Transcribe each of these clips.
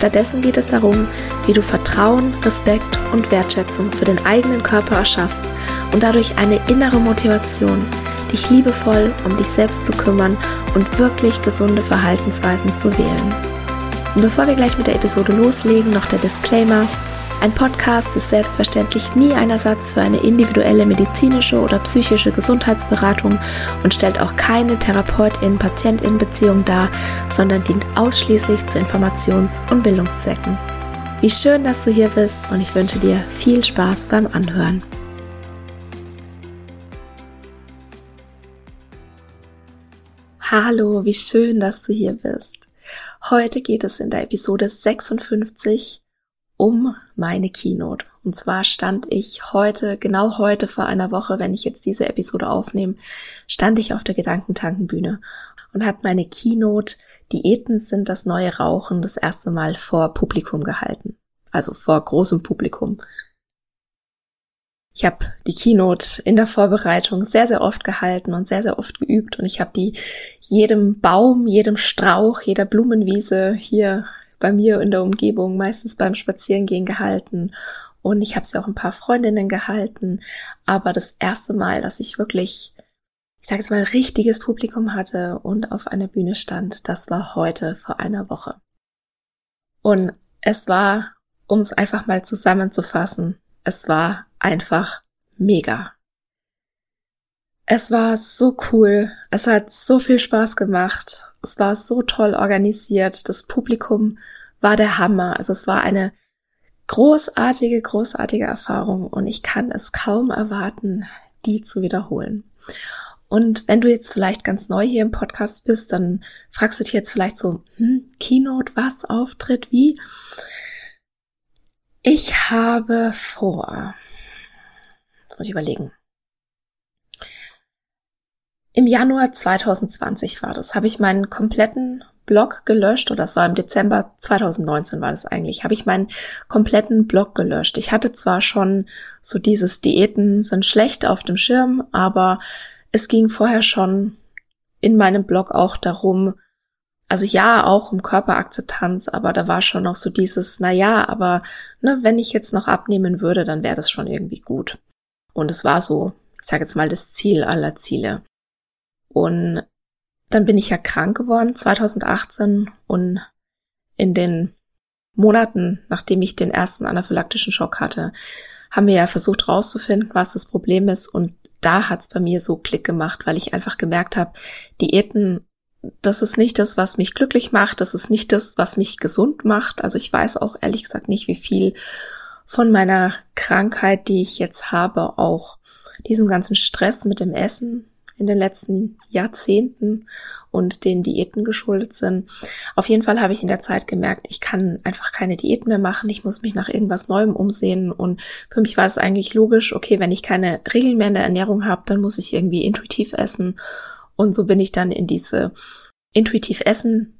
Stattdessen geht es darum, wie du Vertrauen, Respekt und Wertschätzung für den eigenen Körper erschaffst und dadurch eine innere Motivation, dich liebevoll um dich selbst zu kümmern und wirklich gesunde Verhaltensweisen zu wählen. Und bevor wir gleich mit der Episode loslegen, noch der Disclaimer. Ein Podcast ist selbstverständlich nie ein Ersatz für eine individuelle medizinische oder psychische Gesundheitsberatung und stellt auch keine Therapeutin-Patientin-Beziehung dar, sondern dient ausschließlich zu Informations- und Bildungszwecken. Wie schön, dass du hier bist und ich wünsche dir viel Spaß beim Anhören. Hallo, wie schön, dass du hier bist. Heute geht es in der Episode 56 um meine Keynote. Und zwar stand ich heute, genau heute vor einer Woche, wenn ich jetzt diese Episode aufnehme, stand ich auf der Gedankentankenbühne und habe meine Keynote Diäten sind das neue Rauchen das erste Mal vor Publikum gehalten. Also vor großem Publikum. Ich habe die Keynote in der Vorbereitung sehr, sehr oft gehalten und sehr, sehr oft geübt und ich habe die jedem Baum, jedem Strauch, jeder Blumenwiese hier bei mir in der Umgebung, meistens beim Spazierengehen gehalten. Und ich habe sie auch ein paar Freundinnen gehalten. Aber das erste Mal, dass ich wirklich, ich sage jetzt mal, richtiges Publikum hatte und auf einer Bühne stand, das war heute vor einer Woche. Und es war, um es einfach mal zusammenzufassen, es war einfach mega. Es war so cool. Es hat so viel Spaß gemacht. Es war so toll organisiert. Das Publikum war der Hammer. Also es war eine großartige, großartige Erfahrung und ich kann es kaum erwarten, die zu wiederholen. Und wenn du jetzt vielleicht ganz neu hier im Podcast bist, dann fragst du dich jetzt vielleicht so, hm, Keynote, was, Auftritt, wie? Ich habe vor, muss ich überlegen, im Januar 2020 war das, habe ich meinen kompletten Blog gelöscht, oder das war im Dezember 2019 war das eigentlich, habe ich meinen kompletten Blog gelöscht. Ich hatte zwar schon so dieses Diäten sind schlecht auf dem Schirm, aber es ging vorher schon in meinem Blog auch darum, also ja, auch um Körperakzeptanz, aber da war schon noch so dieses, na ja, aber ne, wenn ich jetzt noch abnehmen würde, dann wäre das schon irgendwie gut. Und es war so, ich sage jetzt mal, das Ziel aller Ziele. Und dann bin ich ja krank geworden 2018 und in den Monaten, nachdem ich den ersten anaphylaktischen Schock hatte, haben wir ja versucht rauszufinden, was das Problem ist. Und da hat's bei mir so Klick gemacht, weil ich einfach gemerkt habe, Diäten, das ist nicht das, was mich glücklich macht, das ist nicht das, was mich gesund macht. Also ich weiß auch ehrlich gesagt nicht, wie viel von meiner Krankheit, die ich jetzt habe, auch diesem ganzen Stress mit dem Essen in den letzten Jahrzehnten und den Diäten geschuldet sind. Auf jeden Fall habe ich in der Zeit gemerkt, ich kann einfach keine Diäten mehr machen. Ich muss mich nach irgendwas Neuem umsehen. Und für mich war es eigentlich logisch, okay, wenn ich keine Regeln mehr in der Ernährung habe, dann muss ich irgendwie intuitiv essen. Und so bin ich dann in diese intuitiv essen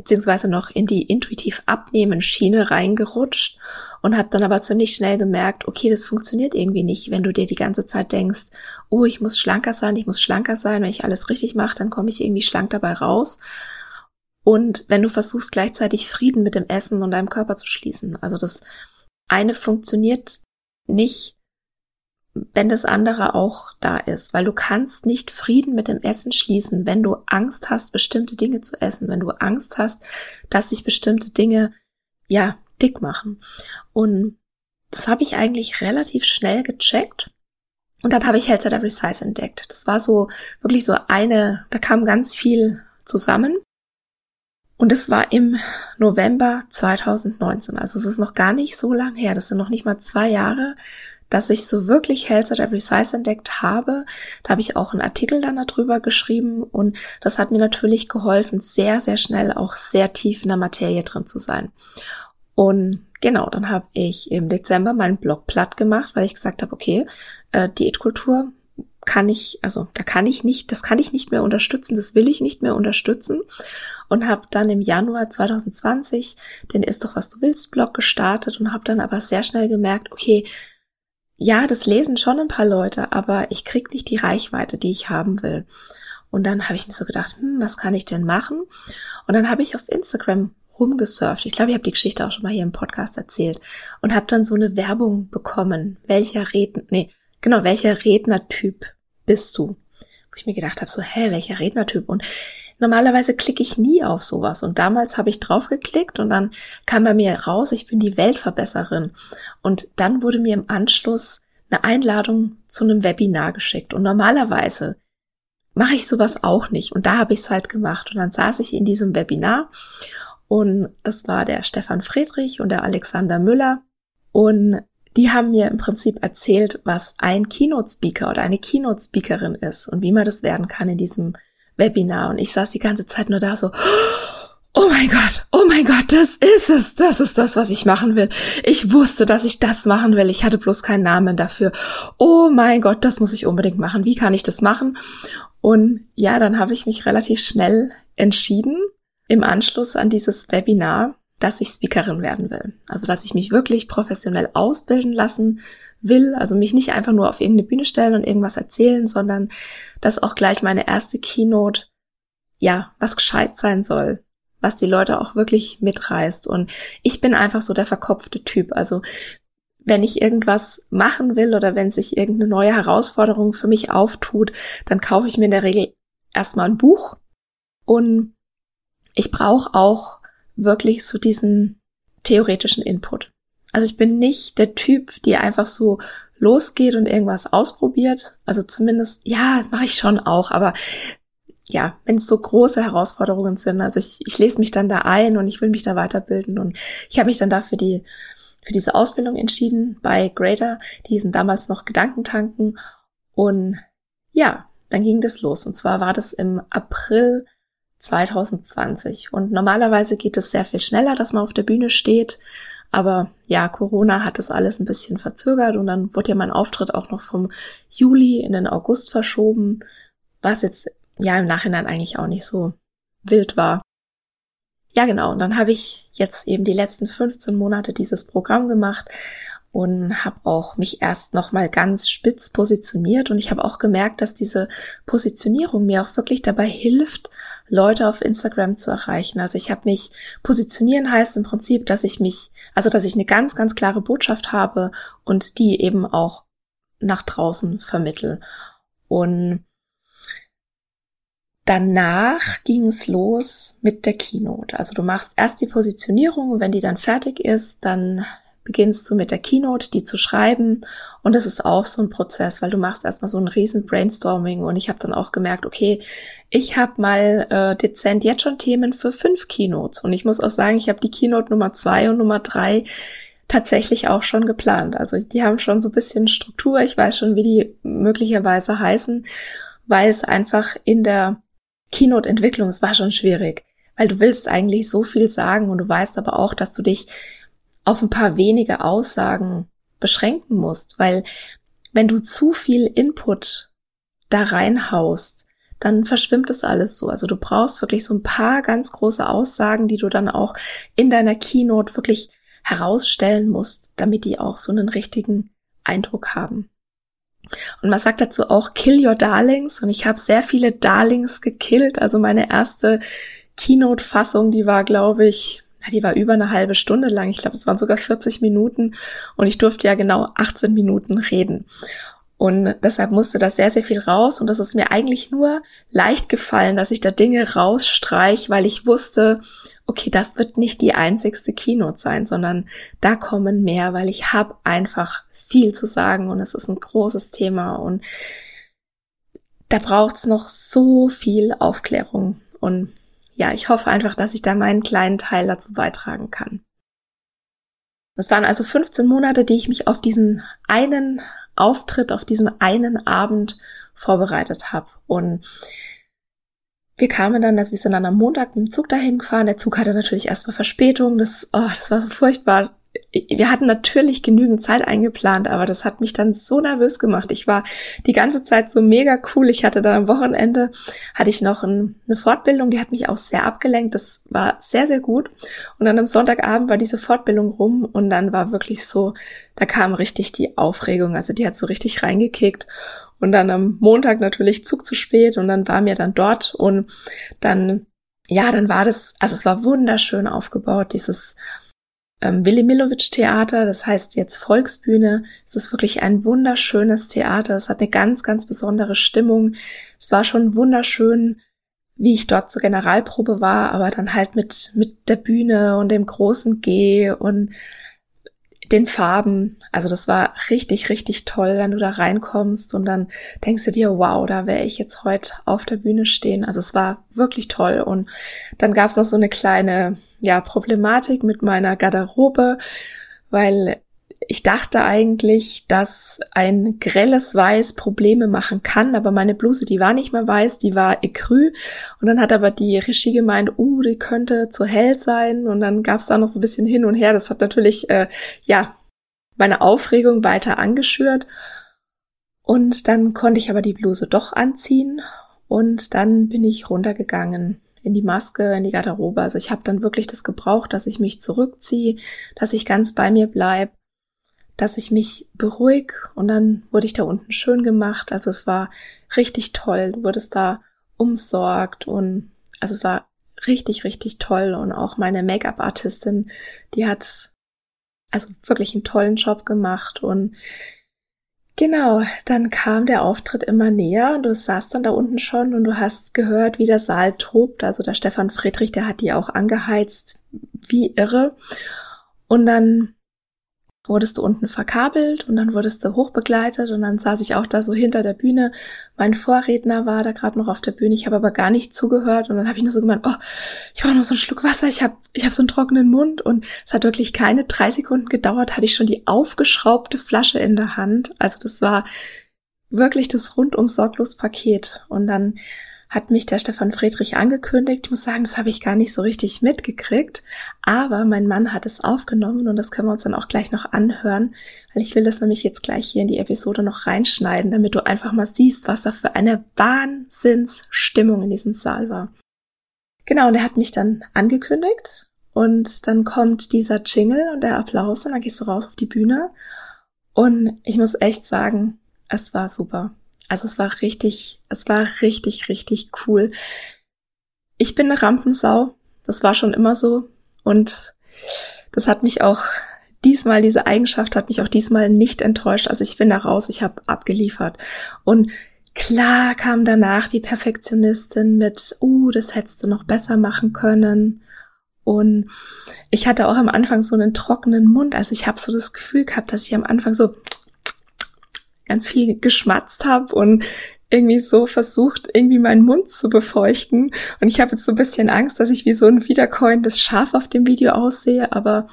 beziehungsweise noch in die intuitiv abnehmen Schiene reingerutscht und habe dann aber ziemlich schnell gemerkt, okay, das funktioniert irgendwie nicht, wenn du dir die ganze Zeit denkst, oh, ich muss schlanker sein, ich muss schlanker sein, wenn ich alles richtig mache, dann komme ich irgendwie schlank dabei raus. Und wenn du versuchst gleichzeitig Frieden mit dem Essen und deinem Körper zu schließen, also das eine funktioniert nicht wenn das andere auch da ist, weil du kannst nicht Frieden mit dem Essen schließen, wenn du Angst hast, bestimmte Dinge zu essen, wenn du Angst hast, dass sich bestimmte Dinge, ja, dick machen. Und das habe ich eigentlich relativ schnell gecheckt. Und dann habe ich Health at Every Size entdeckt. Das war so, wirklich so eine, da kam ganz viel zusammen. Und es war im November 2019. Also es ist noch gar nicht so lang her. Das sind noch nicht mal zwei Jahre dass ich so wirklich Health at Every Size entdeckt habe. Da habe ich auch einen Artikel dann darüber geschrieben und das hat mir natürlich geholfen, sehr, sehr schnell auch sehr tief in der Materie drin zu sein. Und genau, dann habe ich im Dezember meinen Blog platt gemacht, weil ich gesagt habe, okay, äh, Diätkultur kann ich, also da kann ich nicht, das kann ich nicht mehr unterstützen, das will ich nicht mehr unterstützen und habe dann im Januar 2020 den Ist doch was du willst Blog gestartet und habe dann aber sehr schnell gemerkt, okay, ja, das lesen schon ein paar Leute, aber ich krieg nicht die Reichweite, die ich haben will. Und dann habe ich mir so gedacht, hm, was kann ich denn machen? Und dann habe ich auf Instagram rumgesurft. Ich glaube, ich habe die Geschichte auch schon mal hier im Podcast erzählt und habe dann so eine Werbung bekommen. Welcher Redner, nee, genau, welcher Rednertyp bist du? Wo ich mir gedacht habe, so, hä, welcher Rednertyp? Und normalerweise klicke ich nie auf sowas. Und damals habe ich drauf geklickt und dann kam bei mir raus, ich bin die Weltverbesserin. Und dann wurde mir im Anschluss eine Einladung zu einem Webinar geschickt. Und normalerweise mache ich sowas auch nicht. Und da habe ich es halt gemacht. Und dann saß ich in diesem Webinar und das war der Stefan Friedrich und der Alexander Müller. Und die haben mir im Prinzip erzählt, was ein Keynote-Speaker oder eine Keynote-Speakerin ist und wie man das werden kann in diesem Webinar. Und ich saß die ganze Zeit nur da so, oh mein Gott, oh mein Gott, das ist es, das ist das, was ich machen will. Ich wusste, dass ich das machen will. Ich hatte bloß keinen Namen dafür. Oh mein Gott, das muss ich unbedingt machen. Wie kann ich das machen? Und ja, dann habe ich mich relativ schnell entschieden im Anschluss an dieses Webinar, dass ich Speakerin werden will. Also, dass ich mich wirklich professionell ausbilden lassen will, also mich nicht einfach nur auf irgendeine Bühne stellen und irgendwas erzählen, sondern dass auch gleich meine erste Keynote, ja, was gescheit sein soll, was die Leute auch wirklich mitreißt. Und ich bin einfach so der verkopfte Typ. Also, wenn ich irgendwas machen will oder wenn sich irgendeine neue Herausforderung für mich auftut, dann kaufe ich mir in der Regel erstmal ein Buch und ich brauche auch wirklich so diesen theoretischen Input. Also ich bin nicht der Typ, die einfach so losgeht und irgendwas ausprobiert. Also zumindest, ja, das mache ich schon auch, aber ja, wenn es so große Herausforderungen sind, also ich, ich lese mich dann da ein und ich will mich da weiterbilden und ich habe mich dann dafür die für diese Ausbildung entschieden bei Grader, die sind damals noch Gedankentanken und ja, dann ging das los und zwar war das im April 2020. Und normalerweise geht es sehr viel schneller, dass man auf der Bühne steht. Aber ja, Corona hat das alles ein bisschen verzögert und dann wurde ja mein Auftritt auch noch vom Juli in den August verschoben, was jetzt ja im Nachhinein eigentlich auch nicht so wild war. Ja, genau. Und dann habe ich jetzt eben die letzten 15 Monate dieses Programm gemacht und habe auch mich erst noch mal ganz spitz positioniert und ich habe auch gemerkt, dass diese Positionierung mir auch wirklich dabei hilft, Leute auf Instagram zu erreichen. Also ich habe mich positionieren heißt im Prinzip, dass ich mich, also dass ich eine ganz ganz klare Botschaft habe und die eben auch nach draußen vermittel. Und danach ging es los mit der Keynote. Also du machst erst die Positionierung und wenn die dann fertig ist, dann beginnst du mit der Keynote, die zu schreiben. Und das ist auch so ein Prozess, weil du machst erstmal so ein riesen Brainstorming. Und ich habe dann auch gemerkt, okay, ich habe mal äh, dezent jetzt schon Themen für fünf Keynotes. Und ich muss auch sagen, ich habe die Keynote Nummer zwei und Nummer drei tatsächlich auch schon geplant. Also die haben schon so ein bisschen Struktur. Ich weiß schon, wie die möglicherweise heißen, weil es einfach in der Keynote-Entwicklung, es war schon schwierig, weil du willst eigentlich so viel sagen und du weißt aber auch, dass du dich auf ein paar wenige Aussagen beschränken musst, weil wenn du zu viel Input da reinhaust, dann verschwimmt es alles so. Also du brauchst wirklich so ein paar ganz große Aussagen, die du dann auch in deiner Keynote wirklich herausstellen musst, damit die auch so einen richtigen Eindruck haben. Und man sagt dazu auch Kill Your Darlings und ich habe sehr viele Darlings gekillt. Also meine erste Keynote-Fassung, die war, glaube ich, die war über eine halbe Stunde lang. Ich glaube, es waren sogar 40 Minuten und ich durfte ja genau 18 Minuten reden. Und deshalb musste das sehr, sehr viel raus und das ist mir eigentlich nur leicht gefallen, dass ich da Dinge rausstreich, weil ich wusste, okay, das wird nicht die einzigste Keynote sein, sondern da kommen mehr, weil ich habe einfach viel zu sagen und es ist ein großes Thema und da braucht's noch so viel Aufklärung und ja, ich hoffe einfach, dass ich da meinen kleinen Teil dazu beitragen kann. Das waren also 15 Monate, die ich mich auf diesen einen Auftritt, auf diesen einen Abend vorbereitet habe. Und wir kamen dann, also wir sind dann am Montag mit dem Zug dahin gefahren. Der Zug hatte natürlich erstmal Verspätung. Das, oh, das war so furchtbar wir hatten natürlich genügend Zeit eingeplant, aber das hat mich dann so nervös gemacht. Ich war die ganze Zeit so mega cool. Ich hatte dann am Wochenende, hatte ich noch ein, eine Fortbildung, die hat mich auch sehr abgelenkt. Das war sehr, sehr gut. Und dann am Sonntagabend war diese Fortbildung rum und dann war wirklich so, da kam richtig die Aufregung. Also die hat so richtig reingekickt. Und dann am Montag natürlich Zug zu spät und dann war mir dann dort und dann, ja, dann war das, also es war wunderschön aufgebaut, dieses ähm, Willi Milovic Theater, das heißt jetzt Volksbühne. Es ist wirklich ein wunderschönes Theater. Es hat eine ganz, ganz besondere Stimmung. Es war schon wunderschön, wie ich dort zur Generalprobe war, aber dann halt mit, mit der Bühne und dem großen G und den Farben. Also das war richtig, richtig toll, wenn du da reinkommst und dann denkst du dir, wow, da wäre ich jetzt heute auf der Bühne stehen. Also es war wirklich toll. Und dann gab es noch so eine kleine, ja, Problematik mit meiner Garderobe, weil ich dachte eigentlich, dass ein grelles Weiß Probleme machen kann, aber meine Bluse, die war nicht mehr weiß, die war ecru. Und dann hat aber die Regie gemeint, uh, die könnte zu hell sein. Und dann gab es da noch so ein bisschen hin und her. Das hat natürlich, äh, ja, meine Aufregung weiter angeschürt. Und dann konnte ich aber die Bluse doch anziehen. Und dann bin ich runtergegangen in die Maske, in die Garderobe. Also ich habe dann wirklich das gebraucht, dass ich mich zurückziehe, dass ich ganz bei mir bleib dass ich mich beruhig und dann wurde ich da unten schön gemacht. Also es war richtig toll. Du wurdest da umsorgt und also es war richtig, richtig toll. Und auch meine Make-up-Artistin, die hat also wirklich einen tollen Job gemacht und Genau, dann kam der Auftritt immer näher und du saßt dann da unten schon und du hast gehört, wie der Saal tobt. Also der Stefan Friedrich, der hat die auch angeheizt wie irre. Und dann wurdest du unten verkabelt und dann wurdest du hochbegleitet und dann saß ich auch da so hinter der Bühne. Mein Vorredner war da gerade noch auf der Bühne, ich habe aber gar nicht zugehört und dann habe ich nur so gemeint, oh, ich brauche noch so einen Schluck Wasser, ich habe ich hab so einen trockenen Mund und es hat wirklich keine drei Sekunden gedauert, hatte ich schon die aufgeschraubte Flasche in der Hand. Also das war wirklich das rundum sorglos Paket und dann hat mich der Stefan Friedrich angekündigt. Ich muss sagen, das habe ich gar nicht so richtig mitgekriegt. Aber mein Mann hat es aufgenommen und das können wir uns dann auch gleich noch anhören, weil ich will das nämlich jetzt gleich hier in die Episode noch reinschneiden, damit du einfach mal siehst, was da für eine Wahnsinnsstimmung in diesem Saal war. Genau, und er hat mich dann angekündigt und dann kommt dieser Jingle und der Applaus und dann gehst du raus auf die Bühne und ich muss echt sagen, es war super. Also es war richtig, es war richtig, richtig cool. Ich bin eine Rampensau. Das war schon immer so. Und das hat mich auch diesmal, diese Eigenschaft hat mich auch diesmal nicht enttäuscht. Also ich bin da raus, ich habe abgeliefert. Und klar kam danach die Perfektionistin mit, uh, das hättest du noch besser machen können. Und ich hatte auch am Anfang so einen trockenen Mund. Also ich habe so das Gefühl gehabt, dass ich am Anfang so ganz viel geschmatzt habe und irgendwie so versucht, irgendwie meinen Mund zu befeuchten. Und ich habe jetzt so ein bisschen Angst, dass ich wie so ein wiederkäuendes Schaf auf dem Video aussehe. Aber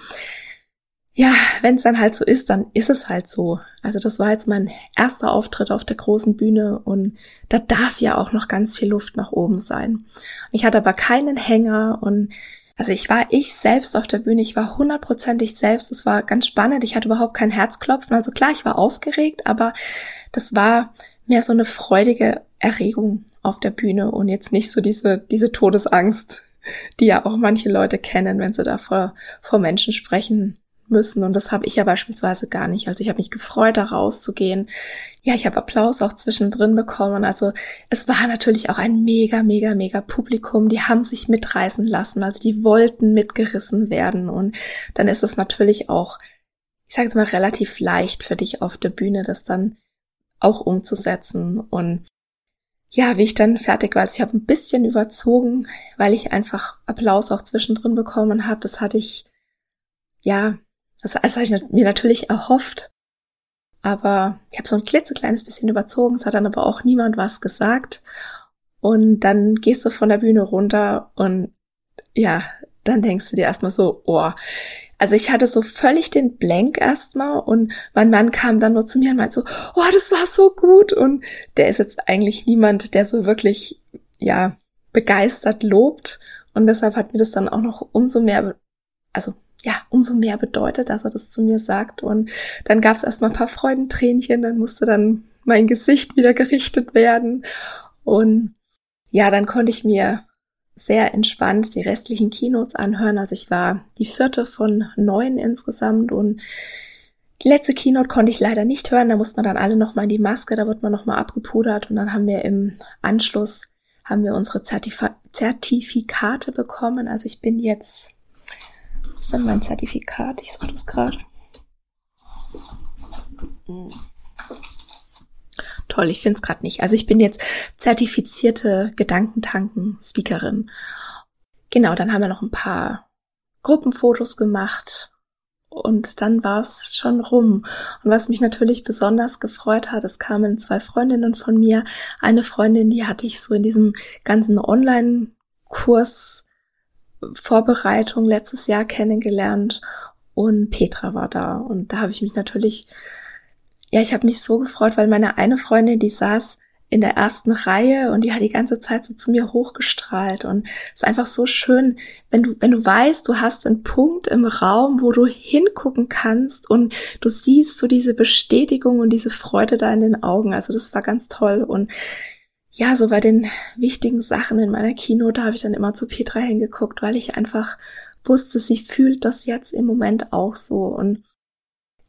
ja, wenn es dann halt so ist, dann ist es halt so. Also das war jetzt mein erster Auftritt auf der großen Bühne und da darf ja auch noch ganz viel Luft nach oben sein. Ich hatte aber keinen Hänger und also ich war ich selbst auf der Bühne, ich war hundertprozentig selbst. Es war ganz spannend. Ich hatte überhaupt kein Herzklopfen. Also klar, ich war aufgeregt, aber das war mehr so eine freudige Erregung auf der Bühne und jetzt nicht so diese, diese Todesangst, die ja auch manche Leute kennen, wenn sie da vor, vor Menschen sprechen müssen. Und das habe ich ja beispielsweise gar nicht. Also ich habe mich gefreut, da rauszugehen. Ja, ich habe Applaus auch zwischendrin bekommen. Also es war natürlich auch ein mega, mega, mega Publikum. Die haben sich mitreißen lassen. Also die wollten mitgerissen werden. Und dann ist es natürlich auch, ich sage jetzt mal, relativ leicht für dich auf der Bühne, das dann auch umzusetzen. Und ja, wie ich dann fertig war, also ich habe ein bisschen überzogen, weil ich einfach Applaus auch zwischendrin bekommen habe. Das hatte ich ja das, das habe ich mir natürlich erhofft. Aber ich habe so ein klitzekleines bisschen überzogen, es hat dann aber auch niemand was gesagt. Und dann gehst du von der Bühne runter und ja, dann denkst du dir erstmal so, oh. Also ich hatte so völlig den Blank erstmal und mein Mann kam dann nur zu mir und meinte so, oh, das war so gut. Und der ist jetzt eigentlich niemand, der so wirklich, ja, begeistert lobt. Und deshalb hat mir das dann auch noch umso mehr, also ja, umso mehr bedeutet, dass er das zu mir sagt. Und dann gab es erstmal ein paar Freudentränchen, dann musste dann mein Gesicht wieder gerichtet werden. Und ja, dann konnte ich mir sehr entspannt die restlichen Keynotes anhören. Also ich war die vierte von neun insgesamt und die letzte Keynote konnte ich leider nicht hören. Da musste man dann alle nochmal in die Maske, da wird man nochmal abgepudert und dann haben wir im Anschluss haben wir unsere Zertif Zertifikate bekommen. Also ich bin jetzt, ist denn mein Zertifikat? Ich suche das gerade. Hm. Toll, ich finde es gerade nicht. Also ich bin jetzt zertifizierte Gedankentanken-Speakerin. Genau, dann haben wir noch ein paar Gruppenfotos gemacht und dann war es schon rum. Und was mich natürlich besonders gefreut hat, es kamen zwei Freundinnen von mir. Eine Freundin, die hatte ich so in diesem ganzen Online-Kurs Vorbereitung letztes Jahr kennengelernt und Petra war da. Und da habe ich mich natürlich, ja, ich habe mich so gefreut, weil meine eine Freundin, die saß in der ersten Reihe und die hat die ganze Zeit so zu mir hochgestrahlt und es ist einfach so schön, wenn du, wenn du weißt, du hast einen Punkt im Raum, wo du hingucken kannst und du siehst so diese Bestätigung und diese Freude da in den Augen. Also das war ganz toll und ja, so bei den wichtigen Sachen in meiner Keynote habe ich dann immer zu Petra hingeguckt, weil ich einfach wusste, sie fühlt das jetzt im Moment auch so und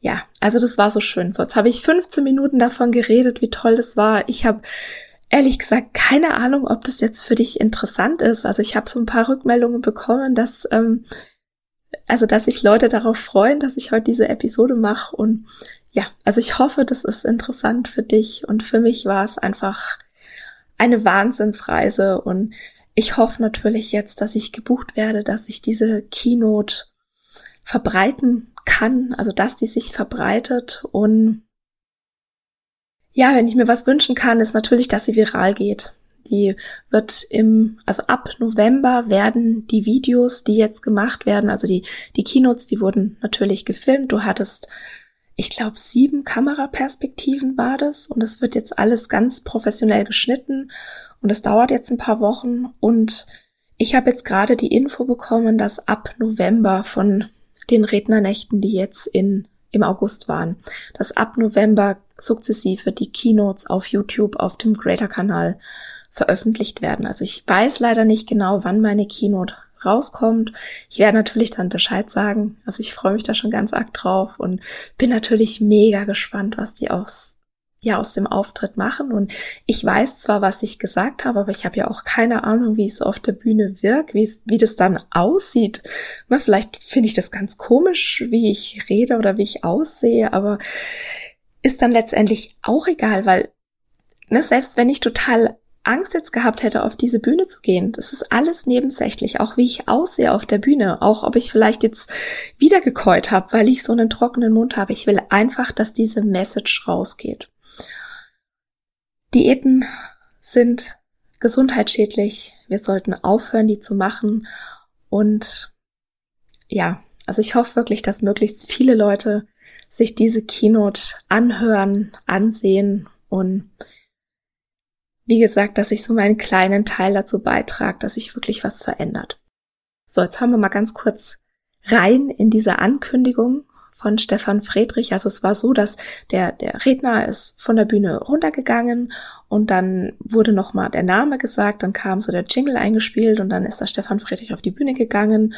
ja, also das war so schön. So, jetzt habe ich 15 Minuten davon geredet, wie toll das war. Ich habe ehrlich gesagt keine Ahnung, ob das jetzt für dich interessant ist. Also ich habe so ein paar Rückmeldungen bekommen, dass ähm, also dass sich Leute darauf freuen, dass ich heute diese Episode mache und ja, also ich hoffe, das ist interessant für dich und für mich war es einfach eine Wahnsinnsreise und ich hoffe natürlich jetzt, dass ich gebucht werde, dass ich diese Keynote verbreiten kann, also dass die sich verbreitet und ja, wenn ich mir was wünschen kann, ist natürlich, dass sie viral geht. Die wird im, also ab November werden die Videos, die jetzt gemacht werden, also die, die Keynotes, die wurden natürlich gefilmt. Du hattest, ich glaube, sieben Kameraperspektiven war das und es wird jetzt alles ganz professionell geschnitten und es dauert jetzt ein paar Wochen und ich habe jetzt gerade die Info bekommen, dass ab November von den Rednernächten, die jetzt in, im August waren, dass ab November sukzessive die Keynotes auf YouTube auf dem Greater-Kanal veröffentlicht werden. Also ich weiß leider nicht genau, wann meine Keynote rauskommt. Ich werde natürlich dann Bescheid sagen. Also ich freue mich da schon ganz arg drauf und bin natürlich mega gespannt, was die aus ja aus dem Auftritt machen. Und ich weiß zwar, was ich gesagt habe, aber ich habe ja auch keine Ahnung, wie es auf der Bühne wirkt, wie es, wie das dann aussieht. Na, vielleicht finde ich das ganz komisch, wie ich rede oder wie ich aussehe, aber ist dann letztendlich auch egal, weil ne, selbst wenn ich total Angst jetzt gehabt hätte, auf diese Bühne zu gehen. Das ist alles nebensächlich, auch wie ich aussehe auf der Bühne, auch ob ich vielleicht jetzt wieder habe, weil ich so einen trockenen Mund habe. Ich will einfach, dass diese Message rausgeht. Diäten sind gesundheitsschädlich. Wir sollten aufhören, die zu machen. Und ja, also ich hoffe wirklich, dass möglichst viele Leute sich diese Keynote anhören, ansehen und wie gesagt, dass ich so meinen kleinen Teil dazu beitrage, dass sich wirklich was verändert. So, jetzt haben wir mal ganz kurz rein in diese Ankündigung von Stefan Friedrich. Also es war so, dass der, der Redner ist von der Bühne runtergegangen und dann wurde nochmal der Name gesagt, dann kam so der Jingle eingespielt und dann ist der Stefan Friedrich auf die Bühne gegangen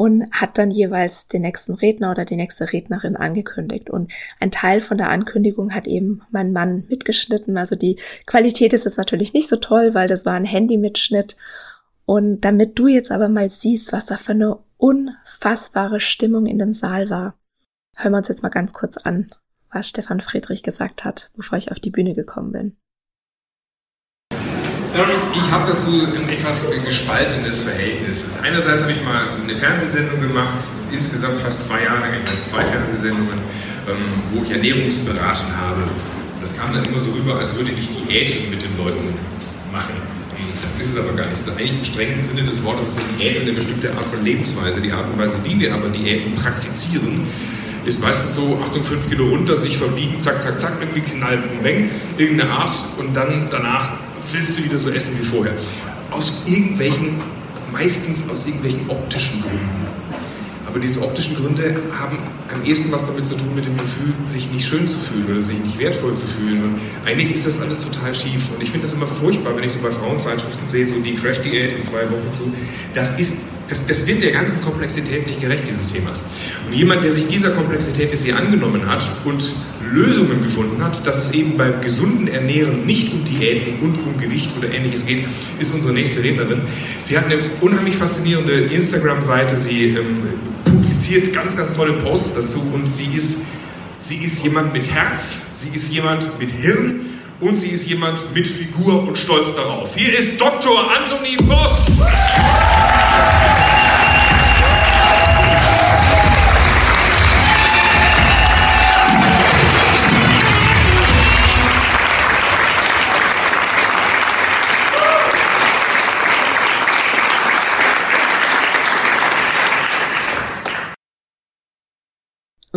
und hat dann jeweils den nächsten Redner oder die nächste Rednerin angekündigt. Und ein Teil von der Ankündigung hat eben mein Mann mitgeschnitten. Also die Qualität ist jetzt natürlich nicht so toll, weil das war ein Handy-Mitschnitt. Und damit du jetzt aber mal siehst, was da für eine unfassbare Stimmung in dem Saal war, Hören wir uns jetzt mal ganz kurz an, was Stefan Friedrich gesagt hat, bevor ich auf die Bühne gekommen bin. Ähm, ich habe dazu ein etwas gespaltenes Verhältnis. Einerseits habe ich mal eine Fernsehsendung gemacht, insgesamt fast zwei Jahre lang, als zwei Fernsehsendungen, ähm, wo ich Ernährungsberatung habe. Das kam dann immer so rüber, als würde ich Diät mit den Leuten machen. Das ist es aber gar nicht. So eigentlich im strengen Sinne des Wortes ist Diät eine bestimmte Art von Lebensweise. Die Art und Weise, wie wir aber Diäten praktizieren, ist meistens so, Achtung, 5 Kilo runter, sich verbiegen, zack, zack, zack, irgendwie knallen, bang, irgendeine Art und dann danach willst du wieder so essen wie vorher. aus irgendwelchen, meistens aus irgendwelchen optischen Gründen. Aber diese optischen Gründe haben am ehesten was damit zu tun mit dem Gefühl, sich nicht schön zu fühlen oder sich nicht wertvoll zu fühlen. Und eigentlich ist das alles total schief. Und ich finde das immer furchtbar, wenn ich so bei Frauenzeitschriften sehe, so die Crash-Diät in zwei Wochen zu. Das das, das, wird der ganzen Komplexität nicht gerecht, dieses Themas. Und jemand, der sich dieser Komplexität hier angenommen hat und Lösungen gefunden hat, dass es eben beim gesunden Ernähren nicht um Diäten und um Gewicht oder ähnliches geht, ist unsere nächste Rednerin. Sie hat eine unheimlich faszinierende Instagram-Seite. Sie ähm, publiziert ganz, ganz tolle Posts dazu und sie ist, sie ist jemand mit Herz, sie ist jemand mit Hirn und sie ist jemand mit Figur und Stolz darauf. Hier ist Dr. Anthony Voss.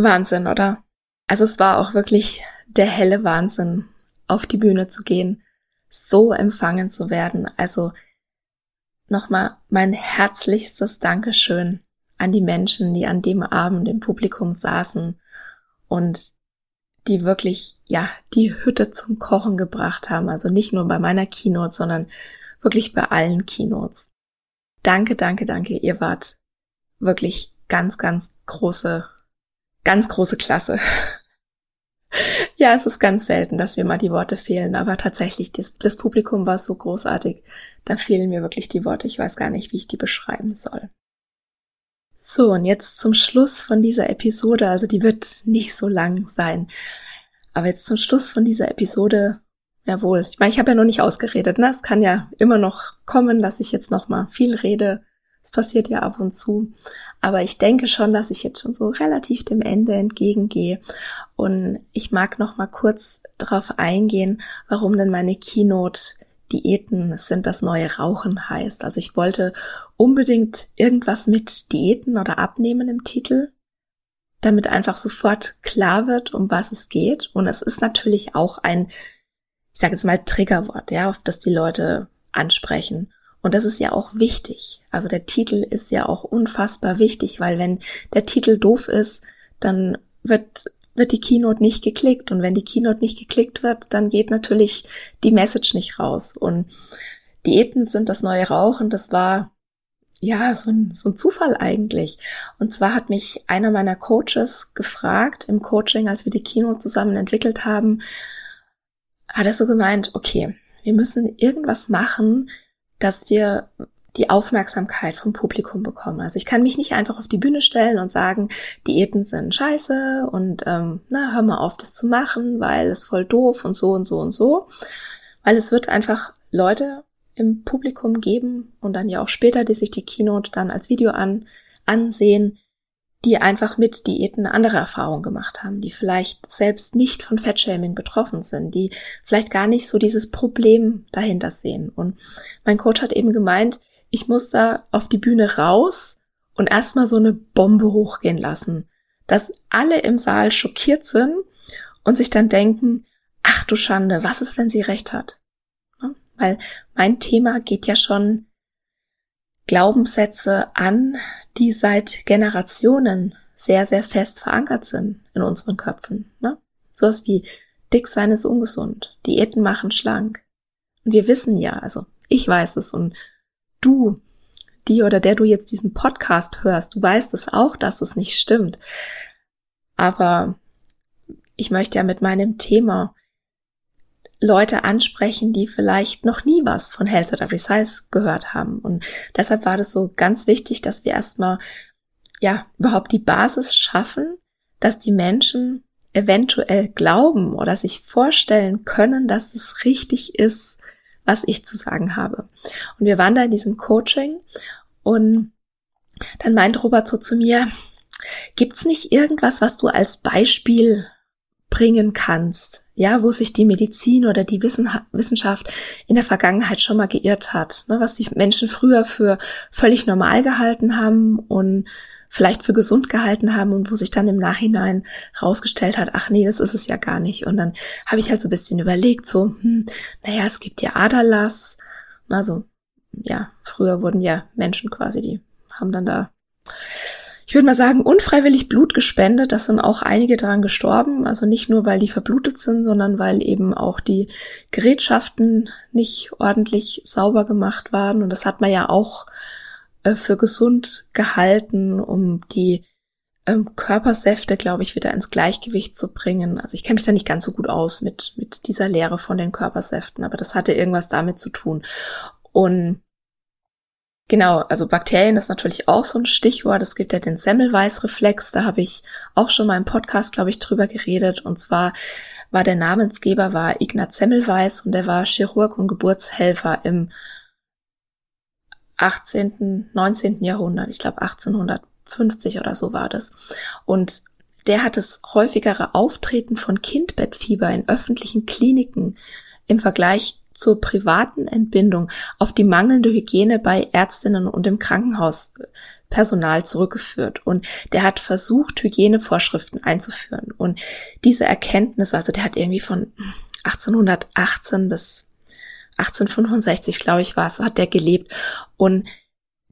Wahnsinn, oder? Also es war auch wirklich der helle Wahnsinn, auf die Bühne zu gehen, so empfangen zu werden. Also nochmal mein herzlichstes Dankeschön an die Menschen, die an dem Abend im Publikum saßen und die wirklich, ja, die Hütte zum Kochen gebracht haben. Also nicht nur bei meiner Keynote, sondern wirklich bei allen Keynotes. Danke, danke, danke. Ihr wart wirklich ganz, ganz große ganz große Klasse. ja, es ist ganz selten, dass mir mal die Worte fehlen, aber tatsächlich, das, das Publikum war so großartig, da fehlen mir wirklich die Worte. Ich weiß gar nicht, wie ich die beschreiben soll. So, und jetzt zum Schluss von dieser Episode, also die wird nicht so lang sein, aber jetzt zum Schluss von dieser Episode, jawohl, ich meine, ich habe ja noch nicht ausgeredet, ne? Es kann ja immer noch kommen, dass ich jetzt noch mal viel rede, es passiert ja ab und zu. Aber ich denke schon, dass ich jetzt schon so relativ dem Ende entgegengehe. Und ich mag noch mal kurz darauf eingehen, warum denn meine Keynote Diäten sind das neue Rauchen heißt. Also ich wollte unbedingt irgendwas mit Diäten oder Abnehmen im Titel, damit einfach sofort klar wird, um was es geht. Und es ist natürlich auch ein, ich sage jetzt mal Triggerwort, ja, auf das die Leute ansprechen. Und das ist ja auch wichtig. Also der Titel ist ja auch unfassbar wichtig, weil wenn der Titel doof ist, dann wird, wird die Keynote nicht geklickt. Und wenn die Keynote nicht geklickt wird, dann geht natürlich die Message nicht raus. Und Diäten sind das neue Rauchen. Das war ja, so ein, so ein Zufall eigentlich. Und zwar hat mich einer meiner Coaches gefragt im Coaching, als wir die Keynote zusammen entwickelt haben, hat er so gemeint, okay, wir müssen irgendwas machen, dass wir die Aufmerksamkeit vom Publikum bekommen. Also ich kann mich nicht einfach auf die Bühne stellen und sagen, Diäten sind scheiße und ähm, na, hör mal auf, das zu machen, weil es voll doof und so und so und so. Weil es wird einfach Leute im Publikum geben und dann ja auch später, die sich die Keynote dann als Video an, ansehen, die einfach mit Diäten andere Erfahrungen gemacht haben, die vielleicht selbst nicht von Fettshaming betroffen sind, die vielleicht gar nicht so dieses Problem dahinter sehen. Und mein Coach hat eben gemeint, ich muss da auf die Bühne raus und erstmal so eine Bombe hochgehen lassen, dass alle im Saal schockiert sind und sich dann denken, ach du Schande, was ist, wenn sie recht hat? Weil mein Thema geht ja schon Glaubenssätze an, die seit Generationen sehr, sehr fest verankert sind in unseren Köpfen. Ne? Sowas wie dick sein ist ungesund, Diäten machen schlank. Und wir wissen ja, also ich weiß es und du, die oder der du jetzt diesen Podcast hörst, du weißt es auch, dass es nicht stimmt. Aber ich möchte ja mit meinem Thema Leute ansprechen, die vielleicht noch nie was von Health at Every Size gehört haben. Und deshalb war das so ganz wichtig, dass wir erstmal, ja, überhaupt die Basis schaffen, dass die Menschen eventuell glauben oder sich vorstellen können, dass es richtig ist, was ich zu sagen habe. Und wir waren da in diesem Coaching und dann meint Robert so zu mir, gibt's nicht irgendwas, was du als Beispiel bringen kannst? Ja, wo sich die Medizin oder die Wissenschaft in der Vergangenheit schon mal geirrt hat, ne, was die Menschen früher für völlig normal gehalten haben und vielleicht für gesund gehalten haben und wo sich dann im Nachhinein rausgestellt hat, ach nee, das ist es ja gar nicht. Und dann habe ich halt so ein bisschen überlegt, so, hm, naja, es gibt ja Aderlass, also ja, früher wurden ja Menschen quasi, die haben dann da, ich würde mal sagen, unfreiwillig Blut gespendet. Das sind auch einige daran gestorben. Also nicht nur, weil die verblutet sind, sondern weil eben auch die Gerätschaften nicht ordentlich sauber gemacht waren. Und das hat man ja auch äh, für gesund gehalten, um die ähm, Körpersäfte, glaube ich, wieder ins Gleichgewicht zu bringen. Also ich kenne mich da nicht ganz so gut aus mit, mit dieser Lehre von den Körpersäften, aber das hatte irgendwas damit zu tun. Und genau, also Bakterien ist natürlich auch so ein Stichwort. Es gibt ja den Semmelweis-Reflex, da habe ich auch schon mal im Podcast, glaube ich, drüber geredet. Und zwar war der Namensgeber war Ignaz Semmelweis und der war Chirurg und Geburtshelfer im 18., 19. Jahrhundert, ich glaube 1850 oder so war das. Und der hat das häufigere Auftreten von Kindbettfieber in öffentlichen Kliniken im Vergleich zur privaten Entbindung auf die mangelnde Hygiene bei Ärztinnen und im Krankenhauspersonal zurückgeführt. Und der hat versucht, Hygienevorschriften einzuführen. Und diese Erkenntnis, also der hat irgendwie von 1818 bis 1865, glaube ich, war es, hat der gelebt. Und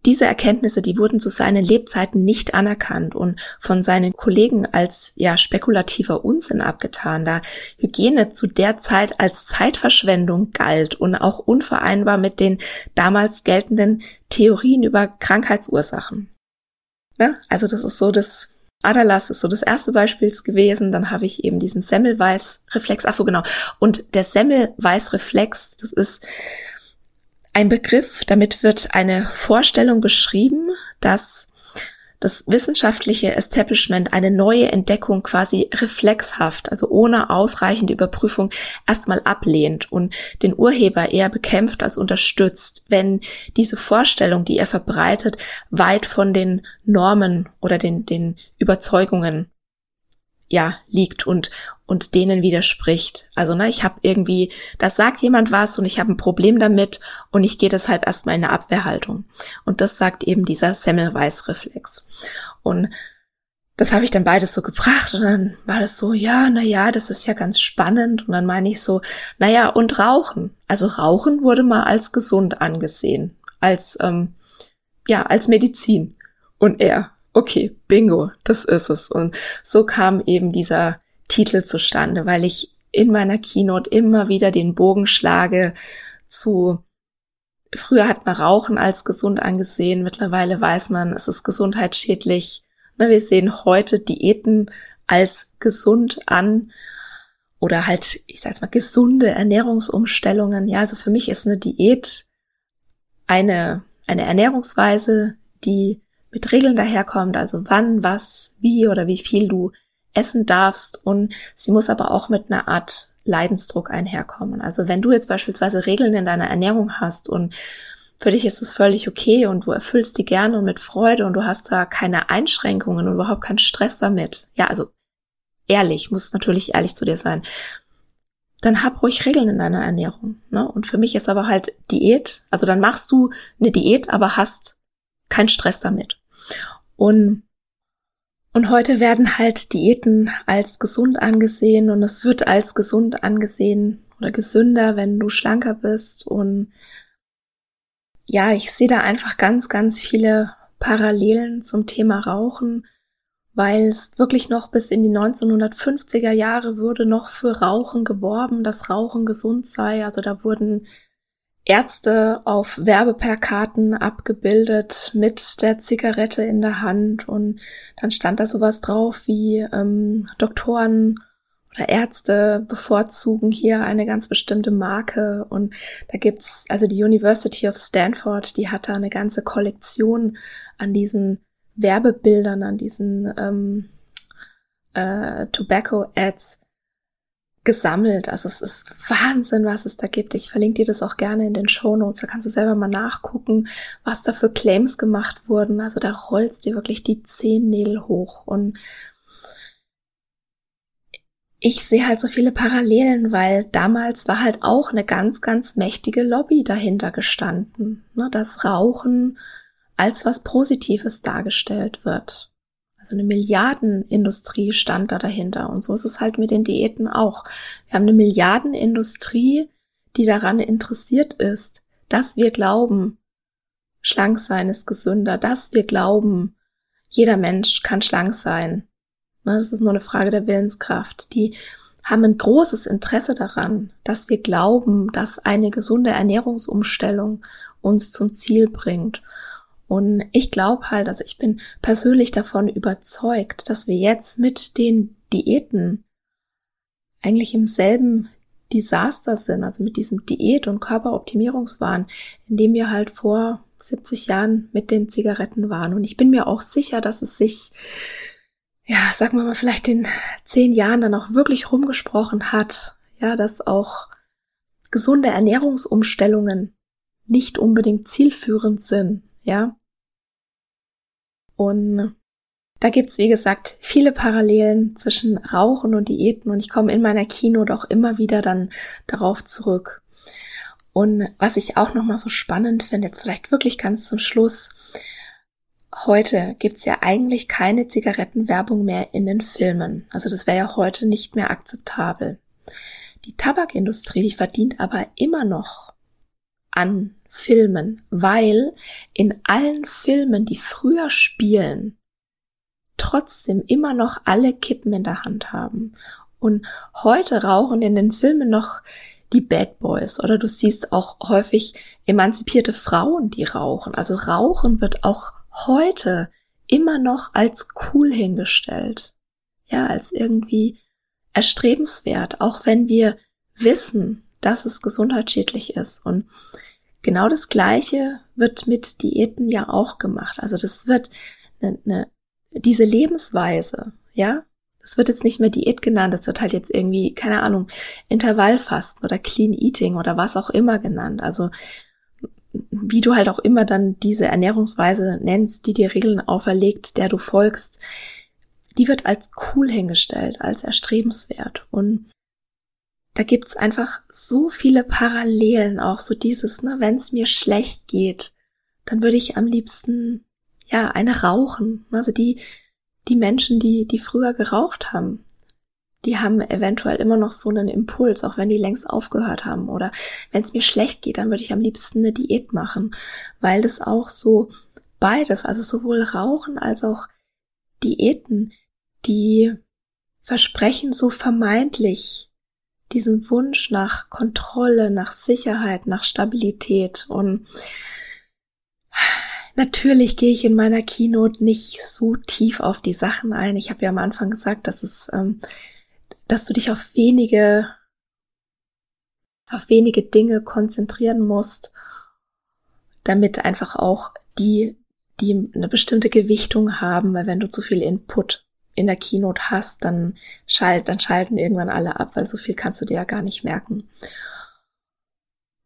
diese Erkenntnisse, die wurden zu seinen Lebzeiten nicht anerkannt und von seinen Kollegen als ja spekulativer Unsinn abgetan, da Hygiene zu der Zeit als Zeitverschwendung galt und auch unvereinbar mit den damals geltenden Theorien über Krankheitsursachen. Ne? Also das ist so das Aderlass ist so das erste Beispiel gewesen. Dann habe ich eben diesen Semmelweis-Reflex. Ach so, genau. Und der Semmelweis-Reflex, das ist ein Begriff, damit wird eine Vorstellung beschrieben, dass das wissenschaftliche Establishment eine neue Entdeckung quasi reflexhaft, also ohne ausreichende Überprüfung, erstmal ablehnt und den Urheber eher bekämpft als unterstützt, wenn diese Vorstellung, die er verbreitet, weit von den Normen oder den, den Überzeugungen ja liegt und und denen widerspricht. Also ne, ich habe irgendwie, das sagt jemand was und ich habe ein Problem damit und ich gehe deshalb erstmal in eine Abwehrhaltung. Und das sagt eben dieser Semmelweis-Reflex. Und das habe ich dann beides so gebracht und dann war das so, ja, na ja, das ist ja ganz spannend und dann meine ich so, na ja, und Rauchen. Also Rauchen wurde mal als gesund angesehen, als ähm, ja, als Medizin. Und er, okay, bingo, das ist es. Und so kam eben dieser Titel zustande, weil ich in meiner Keynote immer wieder den Bogen schlage zu Früher hat man Rauchen als gesund angesehen, mittlerweile weiß man, es ist gesundheitsschädlich. Wir sehen heute Diäten als gesund an oder halt, ich sag mal, gesunde Ernährungsumstellungen. Ja, also für mich ist eine Diät eine, eine Ernährungsweise, die mit Regeln daherkommt, also wann, was, wie oder wie viel du essen darfst und sie muss aber auch mit einer Art Leidensdruck einherkommen. Also wenn du jetzt beispielsweise Regeln in deiner Ernährung hast und für dich ist es völlig okay und du erfüllst die gerne und mit Freude und du hast da keine Einschränkungen und überhaupt keinen Stress damit. Ja, also ehrlich, muss natürlich ehrlich zu dir sein. Dann hab ruhig Regeln in deiner Ernährung. Ne? Und für mich ist aber halt Diät, also dann machst du eine Diät, aber hast keinen Stress damit. Und, und heute werden halt Diäten als gesund angesehen und es wird als gesund angesehen oder gesünder, wenn du schlanker bist. Und ja, ich sehe da einfach ganz, ganz viele Parallelen zum Thema Rauchen, weil es wirklich noch bis in die 1950er Jahre wurde noch für Rauchen geworben, dass Rauchen gesund sei. Also da wurden Ärzte auf Werbeplakaten abgebildet mit der Zigarette in der Hand und dann stand da sowas drauf wie ähm, Doktoren oder Ärzte bevorzugen hier eine ganz bestimmte Marke und da gibt's also die University of Stanford, die hat da eine ganze Kollektion an diesen Werbebildern, an diesen ähm, äh, Tobacco Ads gesammelt. Also es ist Wahnsinn, was es da gibt. Ich verlinke dir das auch gerne in den Show Notes. Da kannst du selber mal nachgucken, was da für Claims gemacht wurden. Also da rollst dir wirklich die Zehennägel hoch und ich sehe halt so viele Parallelen, weil damals war halt auch eine ganz, ganz mächtige Lobby dahinter gestanden, ne, dass Rauchen als was Positives dargestellt wird. Also eine Milliardenindustrie stand da dahinter. Und so ist es halt mit den Diäten auch. Wir haben eine Milliardenindustrie, die daran interessiert ist, dass wir glauben, schlank sein ist gesünder, dass wir glauben, jeder Mensch kann schlank sein. Ne, das ist nur eine Frage der Willenskraft. Die haben ein großes Interesse daran, dass wir glauben, dass eine gesunde Ernährungsumstellung uns zum Ziel bringt. Und ich glaube halt, also ich bin persönlich davon überzeugt, dass wir jetzt mit den Diäten eigentlich im selben Desaster sind, also mit diesem Diät- und Körperoptimierungswahn, in dem wir halt vor 70 Jahren mit den Zigaretten waren. Und ich bin mir auch sicher, dass es sich, ja, sagen wir mal, vielleicht in zehn Jahren dann auch wirklich rumgesprochen hat, ja, dass auch gesunde Ernährungsumstellungen nicht unbedingt zielführend sind, ja. Und da gibt's wie gesagt, viele Parallelen zwischen Rauchen und Diäten und ich komme in meiner Kino doch immer wieder dann darauf zurück. Und was ich auch nochmal so spannend finde, jetzt vielleicht wirklich ganz zum Schluss, heute gibt's ja eigentlich keine Zigarettenwerbung mehr in den Filmen. Also das wäre ja heute nicht mehr akzeptabel. Die Tabakindustrie, die verdient aber immer noch an Filmen, weil in allen Filmen, die früher spielen, trotzdem immer noch alle Kippen in der Hand haben. Und heute rauchen in den Filmen noch die Bad Boys oder du siehst auch häufig emanzipierte Frauen, die rauchen. Also Rauchen wird auch heute immer noch als cool hingestellt. Ja, als irgendwie erstrebenswert, auch wenn wir wissen, dass es gesundheitsschädlich ist. Und genau das Gleiche wird mit Diäten ja auch gemacht. Also das wird eine, eine, diese Lebensweise, ja, das wird jetzt nicht mehr Diät genannt, das wird halt jetzt irgendwie, keine Ahnung, Intervallfasten oder Clean Eating oder was auch immer genannt. Also wie du halt auch immer dann diese Ernährungsweise nennst, die dir Regeln auferlegt, der du folgst, die wird als cool hingestellt, als erstrebenswert. Und da gibt's einfach so viele Parallelen, auch so dieses, ne, wenn es mir schlecht geht, dann würde ich am liebsten ja eine rauchen. Also die die Menschen, die, die früher geraucht haben, die haben eventuell immer noch so einen Impuls, auch wenn die längst aufgehört haben. Oder wenn es mir schlecht geht, dann würde ich am liebsten eine Diät machen, weil das auch so beides, also sowohl Rauchen als auch Diäten, die versprechen so vermeintlich diesen Wunsch nach Kontrolle, nach Sicherheit, nach Stabilität und Natürlich gehe ich in meiner Keynote nicht so tief auf die Sachen ein. Ich habe ja am Anfang gesagt, dass es, ähm, dass du dich auf wenige, auf wenige Dinge konzentrieren musst, damit einfach auch die, die eine bestimmte Gewichtung haben, weil wenn du zu viel Input in der Keynote hast, dann schalt, dann schalten irgendwann alle ab, weil so viel kannst du dir ja gar nicht merken.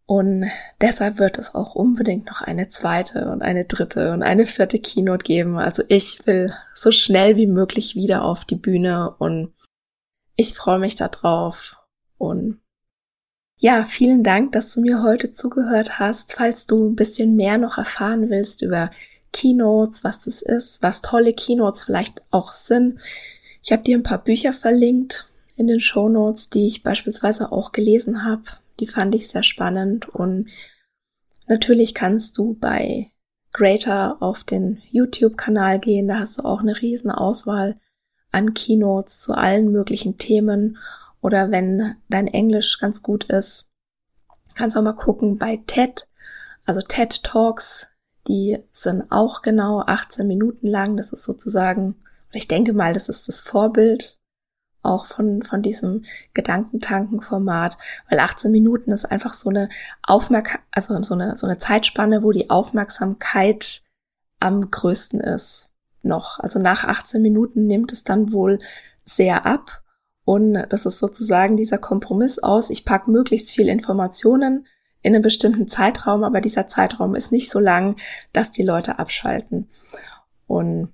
Und deshalb wird es auch unbedingt noch eine zweite und eine dritte und eine vierte Keynote geben. Also ich will so schnell wie möglich wieder auf die Bühne und ich freue mich darauf. Und ja, vielen Dank, dass du mir heute zugehört hast. Falls du ein bisschen mehr noch erfahren willst über Keynotes, was das ist, was tolle Keynotes vielleicht auch sind. Ich habe dir ein paar Bücher verlinkt in den Show Notes, die ich beispielsweise auch gelesen habe die fand ich sehr spannend und natürlich kannst du bei Greater auf den YouTube-Kanal gehen. Da hast du auch eine riesen Auswahl an Keynotes zu allen möglichen Themen. Oder wenn dein Englisch ganz gut ist, kannst du auch mal gucken bei TED, also TED Talks. Die sind auch genau 18 Minuten lang. Das ist sozusagen, ich denke mal, das ist das Vorbild auch von, von diesem Gedankentanken-Format, weil 18 Minuten ist einfach so eine Aufmerksamkeit, also so eine, so eine Zeitspanne, wo die Aufmerksamkeit am größten ist. Noch. Also nach 18 Minuten nimmt es dann wohl sehr ab. Und das ist sozusagen dieser Kompromiss aus, ich pack möglichst viel Informationen in einem bestimmten Zeitraum, aber dieser Zeitraum ist nicht so lang, dass die Leute abschalten. Und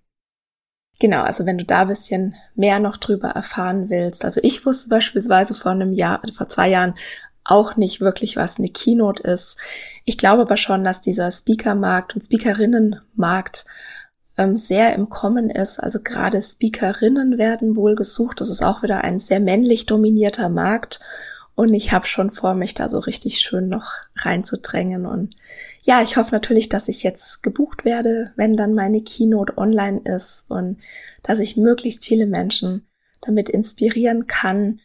Genau, also wenn du da bisschen mehr noch drüber erfahren willst. Also ich wusste beispielsweise vor einem Jahr, vor zwei Jahren auch nicht wirklich, was eine Keynote ist. Ich glaube aber schon, dass dieser Speakermarkt und Speakerinnenmarkt ähm, sehr im Kommen ist. Also gerade Speakerinnen werden wohl gesucht. Das ist auch wieder ein sehr männlich dominierter Markt. Und ich habe schon vor, mich da so richtig schön noch reinzudrängen. Und ja, ich hoffe natürlich, dass ich jetzt gebucht werde, wenn dann meine Keynote online ist und dass ich möglichst viele Menschen damit inspirieren kann,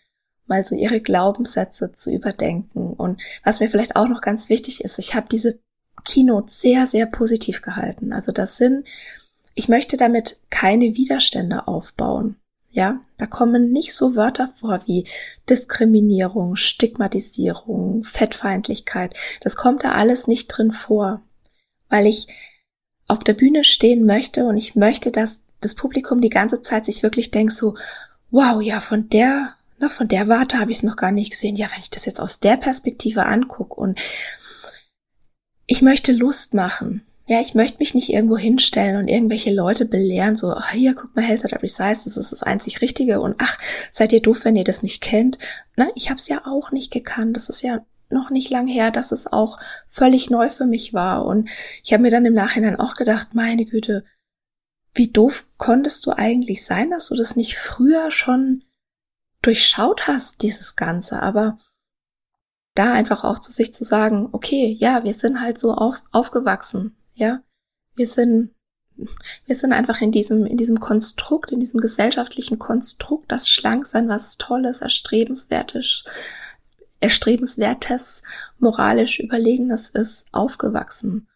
mal so ihre Glaubenssätze zu überdenken. Und was mir vielleicht auch noch ganz wichtig ist, ich habe diese Keynote sehr, sehr positiv gehalten. Also das sind, ich möchte damit keine Widerstände aufbauen. Ja, da kommen nicht so Wörter vor wie Diskriminierung, Stigmatisierung, Fettfeindlichkeit. Das kommt da alles nicht drin vor, weil ich auf der Bühne stehen möchte und ich möchte, dass das Publikum die ganze Zeit sich wirklich denkt so, wow, ja, von der, na, von der Warte habe ich es noch gar nicht gesehen. Ja, wenn ich das jetzt aus der Perspektive angucke und ich möchte Lust machen. Ja, ich möchte mich nicht irgendwo hinstellen und irgendwelche Leute belehren, so, ach, hier, guck mal, Health at Every Size, das ist das einzig Richtige und ach, seid ihr doof, wenn ihr das nicht kennt. Na, ich habe es ja auch nicht gekannt. Das ist ja noch nicht lang her, dass es auch völlig neu für mich war. Und ich habe mir dann im Nachhinein auch gedacht, meine Güte, wie doof konntest du eigentlich sein, dass du das nicht früher schon durchschaut hast, dieses Ganze. Aber da einfach auch zu sich zu sagen, okay, ja, wir sind halt so auf, aufgewachsen. Ja, wir sind, wir sind einfach in diesem, in diesem Konstrukt, in diesem gesellschaftlichen Konstrukt, das Schlanksein was Tolles, Erstrebenswertes, Erstrebenswertes, moralisch Überlegenes ist, aufgewachsen.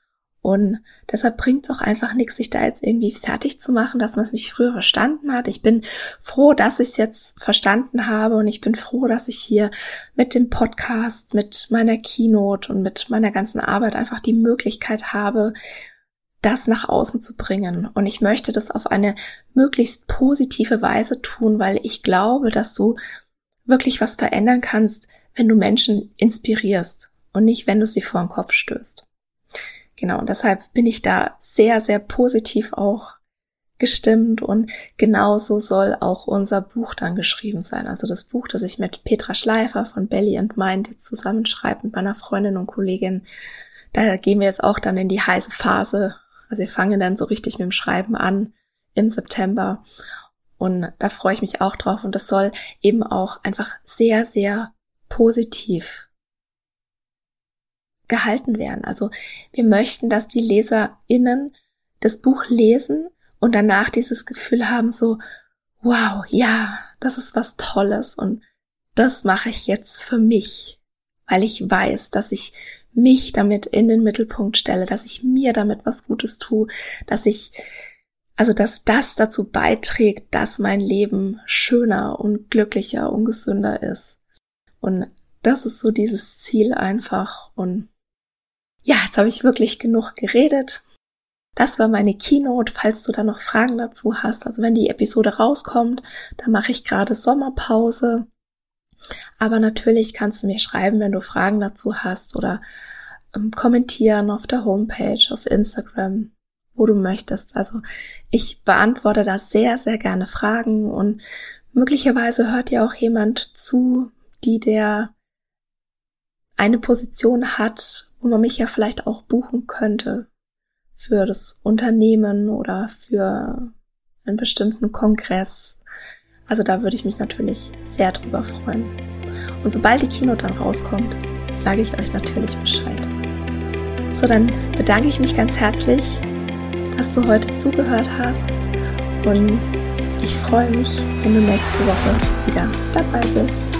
Und deshalb bringt es auch einfach nichts, sich da jetzt irgendwie fertig zu machen, dass man es nicht früher verstanden hat. Ich bin froh, dass ich es jetzt verstanden habe und ich bin froh, dass ich hier mit dem Podcast, mit meiner Keynote und mit meiner ganzen Arbeit einfach die Möglichkeit habe, das nach außen zu bringen. Und ich möchte das auf eine möglichst positive Weise tun, weil ich glaube, dass du wirklich was verändern kannst, wenn du Menschen inspirierst und nicht, wenn du sie vor den Kopf stößt. Genau, und deshalb bin ich da sehr, sehr positiv auch gestimmt und genauso soll auch unser Buch dann geschrieben sein. Also das Buch, das ich mit Petra Schleifer von Belly and Mind jetzt zusammenschreibe mit meiner Freundin und Kollegin. Da gehen wir jetzt auch dann in die heiße Phase. Also wir fangen dann so richtig mit dem Schreiben an im September. Und da freue ich mich auch drauf. Und das soll eben auch einfach sehr, sehr positiv gehalten werden. Also wir möchten, dass die LeserInnen das Buch lesen und danach dieses Gefühl haben, so, wow, ja, das ist was Tolles und das mache ich jetzt für mich, weil ich weiß, dass ich mich damit in den Mittelpunkt stelle, dass ich mir damit was Gutes tue, dass ich, also dass das dazu beiträgt, dass mein Leben schöner und glücklicher und gesünder ist. Und das ist so dieses Ziel einfach und ja, jetzt habe ich wirklich genug geredet. Das war meine Keynote, falls du da noch Fragen dazu hast. Also wenn die Episode rauskommt, dann mache ich gerade Sommerpause. Aber natürlich kannst du mir schreiben, wenn du Fragen dazu hast oder ähm, kommentieren auf der Homepage, auf Instagram, wo du möchtest. Also ich beantworte da sehr, sehr gerne Fragen und möglicherweise hört dir auch jemand zu, die der eine Position hat, wo man mich ja vielleicht auch buchen könnte für das Unternehmen oder für einen bestimmten Kongress. Also da würde ich mich natürlich sehr drüber freuen. Und sobald die Keynote dann rauskommt, sage ich euch natürlich Bescheid. So, dann bedanke ich mich ganz herzlich, dass du heute zugehört hast und ich freue mich, wenn du nächste Woche wieder dabei bist.